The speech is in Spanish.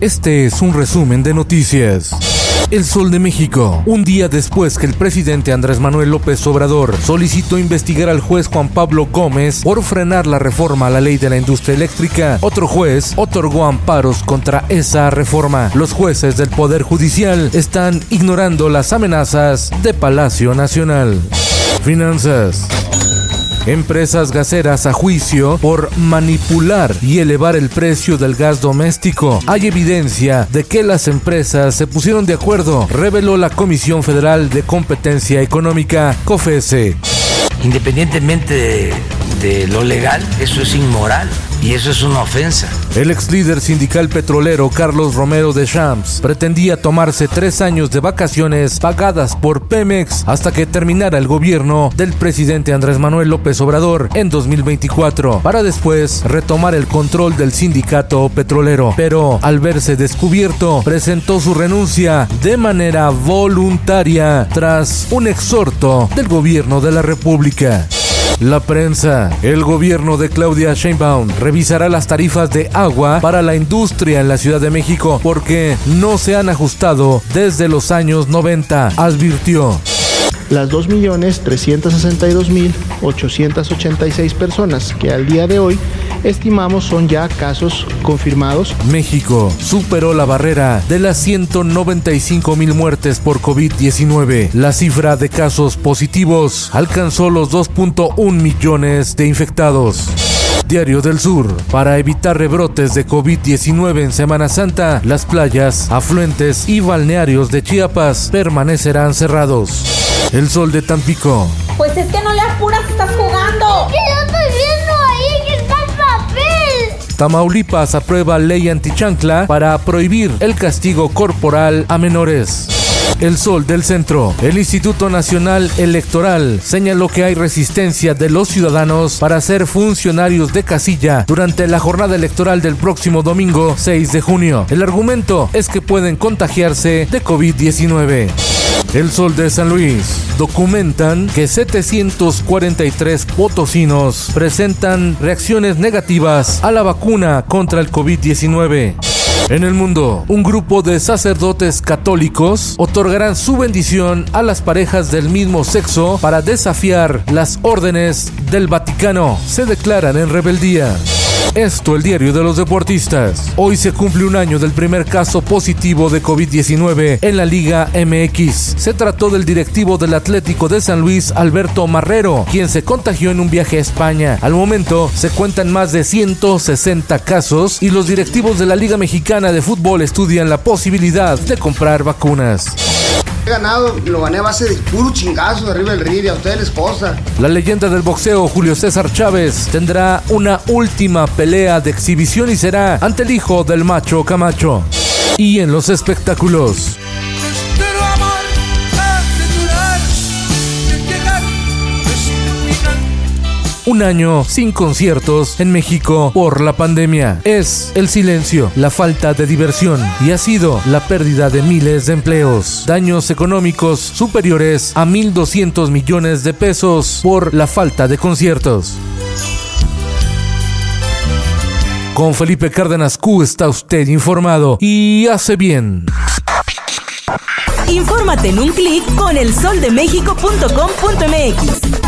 Este es un resumen de noticias. El Sol de México. Un día después que el presidente Andrés Manuel López Obrador solicitó investigar al juez Juan Pablo Gómez por frenar la reforma a la ley de la industria eléctrica, otro juez otorgó amparos contra esa reforma. Los jueces del Poder Judicial están ignorando las amenazas de Palacio Nacional. Finanzas. Empresas gaseras a juicio por manipular y elevar el precio del gas doméstico. Hay evidencia de que las empresas se pusieron de acuerdo, reveló la Comisión Federal de Competencia Económica, COFESE. Independientemente de, de lo legal, eso es inmoral y eso es una ofensa. El ex líder sindical petrolero Carlos Romero de Champs pretendía tomarse tres años de vacaciones pagadas por Pemex hasta que terminara el gobierno del presidente Andrés Manuel López Obrador en 2024, para después retomar el control del sindicato petrolero. Pero al verse descubierto, presentó su renuncia de manera voluntaria tras un exhorto del gobierno de la República. La prensa. El gobierno de Claudia Sheinbaum revisará las tarifas de agua para la industria en la Ciudad de México porque no se han ajustado desde los años 90, advirtió. Las 2.362.886 personas que al día de hoy estimamos son ya casos confirmados. México superó la barrera de las 195 mil muertes por COVID-19. La cifra de casos positivos alcanzó los 2.1 millones de infectados. Diario del Sur. Para evitar rebrotes de COVID-19 en Semana Santa, las playas, afluentes y balnearios de Chiapas permanecerán cerrados. El sol de Tampico. Pues es que no le apuras, estás jugando. ¿Qué Tamaulipas aprueba ley antichancla para prohibir el castigo corporal a menores. El Sol del Centro. El Instituto Nacional Electoral señaló que hay resistencia de los ciudadanos para ser funcionarios de casilla durante la jornada electoral del próximo domingo 6 de junio. El argumento es que pueden contagiarse de COVID-19. El Sol de San Luis. Documentan que 743 potosinos presentan reacciones negativas a la vacuna contra el COVID-19. En el mundo, un grupo de sacerdotes católicos otorgarán su bendición a las parejas del mismo sexo para desafiar las órdenes del Vaticano. Se declaran en rebeldía. Esto el diario de los deportistas. Hoy se cumple un año del primer caso positivo de COVID-19 en la Liga MX. Se trató del directivo del Atlético de San Luis, Alberto Marrero, quien se contagió en un viaje a España. Al momento se cuentan más de 160 casos y los directivos de la Liga Mexicana de Fútbol estudian la posibilidad de comprar vacunas. He ganado, lo gané a base de puro chingazo arriba del río y a ustedes les posa. La leyenda del boxeo Julio César Chávez tendrá una última pelea de exhibición y será ante el hijo del macho Camacho. Y en los espectáculos. Un año sin conciertos en México por la pandemia. Es el silencio, la falta de diversión y ha sido la pérdida de miles de empleos. Daños económicos superiores a 1.200 millones de pesos por la falta de conciertos. Con Felipe Cárdenas Q está usted informado y hace bien. Infórmate en un clic con elsoldemexico.com.mx.